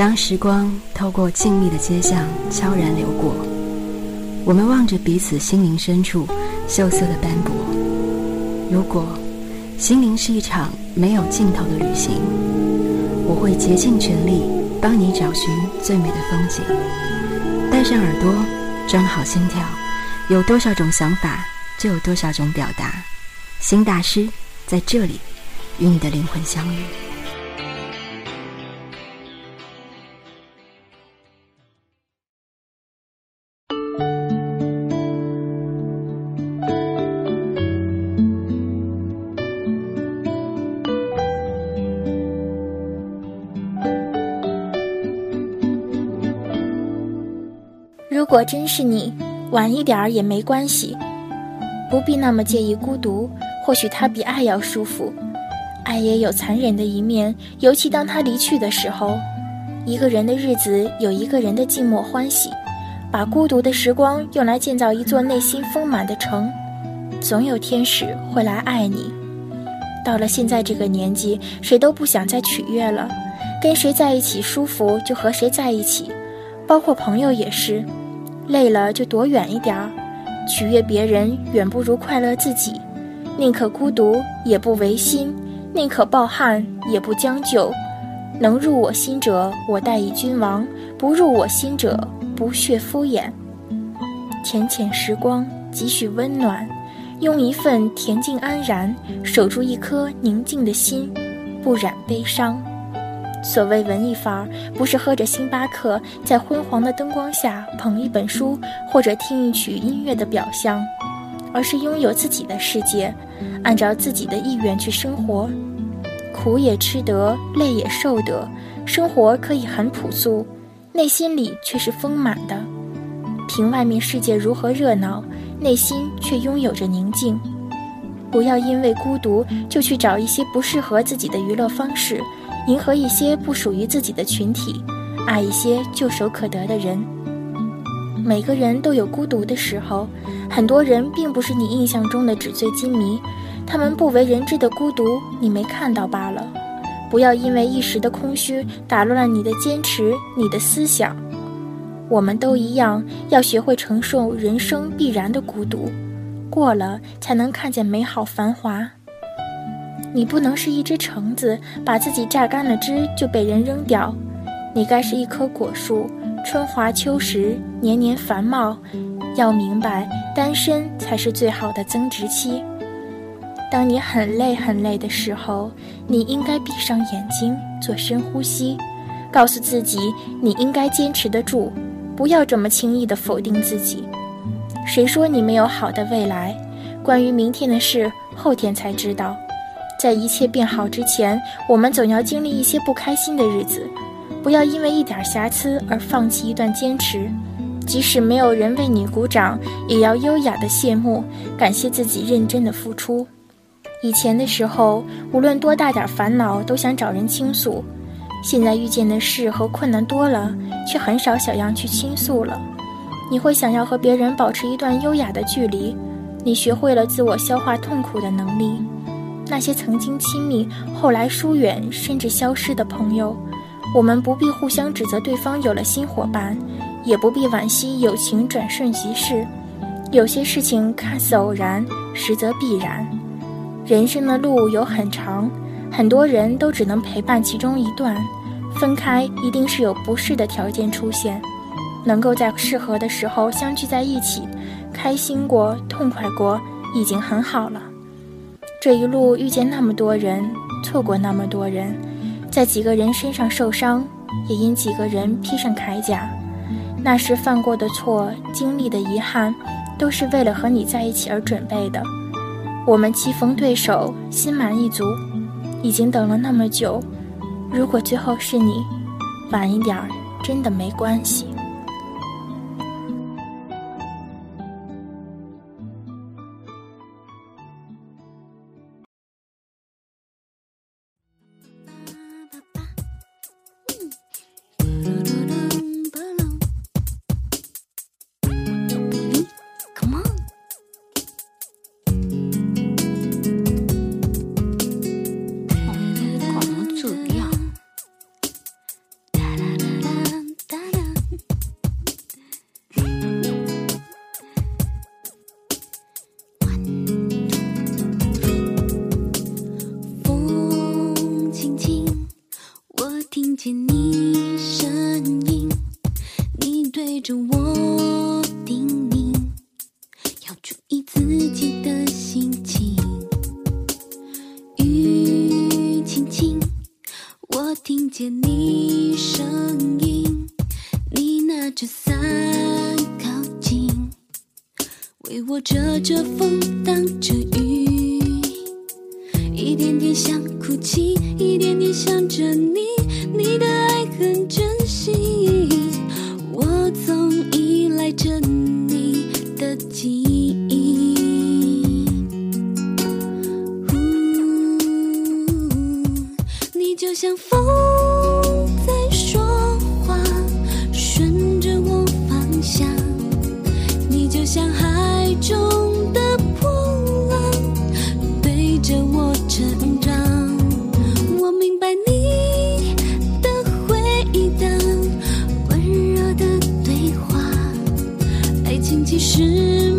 当时光透过静谧的街巷悄然流过，我们望着彼此心灵深处锈色的斑驳。如果心灵是一场没有尽头的旅行，我会竭尽全力帮你找寻最美的风景。带上耳朵，装好心跳，有多少种想法，就有多少种表达。新大师在这里，与你的灵魂相遇。果真是你，晚一点儿也没关系，不必那么介意孤独。或许它比爱要舒服。爱也有残忍的一面，尤其当他离去的时候。一个人的日子有一个人的寂寞欢喜，把孤独的时光用来建造一座内心丰满的城，总有天使会来爱你。到了现在这个年纪，谁都不想再取悦了，跟谁在一起舒服就和谁在一起，包括朋友也是。累了就躲远一点儿，取悦别人远不如快乐自己。宁可孤独也不违心，宁可抱憾也不将就。能入我心者，我待以君王；不入我心者，不屑敷衍。浅浅时光，几许温暖，用一份恬静安然，守住一颗宁静的心，不染悲伤。所谓文艺范儿，不是喝着星巴克，在昏黄的灯光下捧一本书或者听一曲音乐的表象，而是拥有自己的世界，按照自己的意愿去生活，苦也吃得，累也受得，生活可以很朴素，内心里却是丰满的。凭外面世界如何热闹，内心却拥有着宁静。不要因为孤独就去找一些不适合自己的娱乐方式。迎合一些不属于自己的群体，爱一些唾手可得的人。每个人都有孤独的时候，很多人并不是你印象中的纸醉金迷，他们不为人知的孤独，你没看到罢了。不要因为一时的空虚打乱了你的坚持，你的思想。我们都一样，要学会承受人生必然的孤独，过了才能看见美好繁华。你不能是一只橙子，把自己榨干了汁就被人扔掉。你该是一棵果树，春华秋实，年年繁茂。要明白，单身才是最好的增值期。当你很累很累的时候，你应该闭上眼睛，做深呼吸，告诉自己你应该坚持得住，不要这么轻易的否定自己。谁说你没有好的未来？关于明天的事，后天才知道。在一切变好之前，我们总要经历一些不开心的日子。不要因为一点瑕疵而放弃一段坚持，即使没有人为你鼓掌，也要优雅的谢幕，感谢自己认真的付出。以前的时候，无论多大点烦恼，都想找人倾诉；现在遇见的事和困难多了，却很少想要去倾诉了。你会想要和别人保持一段优雅的距离，你学会了自我消化痛苦的能力。那些曾经亲密，后来疏远，甚至消失的朋友，我们不必互相指责对方有了新伙伴，也不必惋惜友情转瞬即逝。有些事情看似偶然，实则必然。人生的路有很长，很多人都只能陪伴其中一段，分开一定是有不适的条件出现。能够在适合的时候相聚在一起，开心过，痛快过，已经很好了。这一路遇见那么多人，错过那么多人，在几个人身上受伤，也因几个人披上铠甲。那时犯过的错，经历的遗憾，都是为了和你在一起而准备的。我们棋逢对手，心满意足，已经等了那么久。如果最后是你，晚一点，真的没关系。见你声音你对着我叮咛要注意自己的心情。雨轻轻我听见你声音你拿着伞靠近为我遮着风挡着雨。一点点想哭泣一点点想着你更珍惜，我总依赖着你的记忆。你就像风在说话，顺着我方向。你就像海。其实